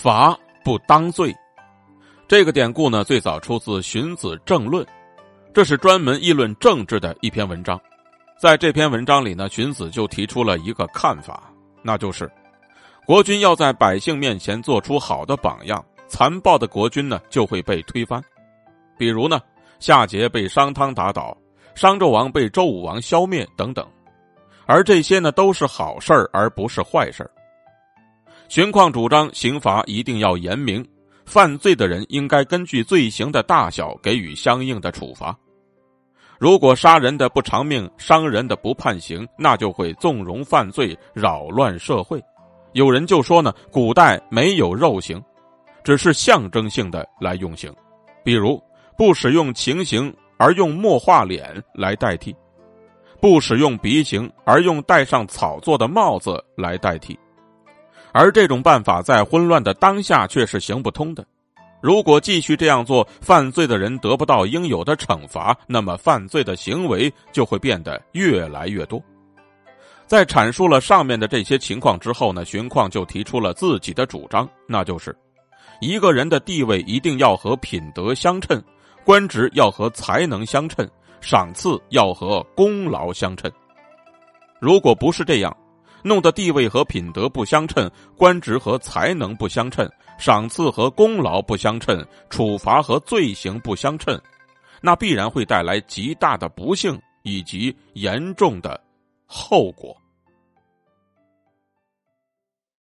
罚不当罪。这个典故呢，最早出自《荀子政论》，这是专门议论政治的一篇文章。在这篇文章里呢，荀子就提出了一个看法，那就是国君要在百姓面前做出好的榜样，残暴的国君呢就会被推翻。比如呢，夏桀被商汤打倒，商纣王被周武王消灭等等，而这些呢都是好事儿，而不是坏事儿。荀况主张刑罚一定要严明。犯罪的人应该根据罪行的大小给予相应的处罚。如果杀人的不偿命，伤人的不判刑，那就会纵容犯罪，扰乱社会。有人就说呢，古代没有肉刑，只是象征性的来用刑，比如不使用情刑而用墨画脸来代替，不使用鼻刑而用戴上草做的帽子来代替。而这种办法在混乱的当下却是行不通的。如果继续这样做，犯罪的人得不到应有的惩罚，那么犯罪的行为就会变得越来越多。在阐述了上面的这些情况之后呢，荀况就提出了自己的主张，那就是一个人的地位一定要和品德相称，官职要和才能相称，赏赐要和功劳相称。如果不是这样，弄得地位和品德不相称，官职和才能不相称，赏赐和功劳不相称，处罚和罪行不相称，那必然会带来极大的不幸以及严重的后果。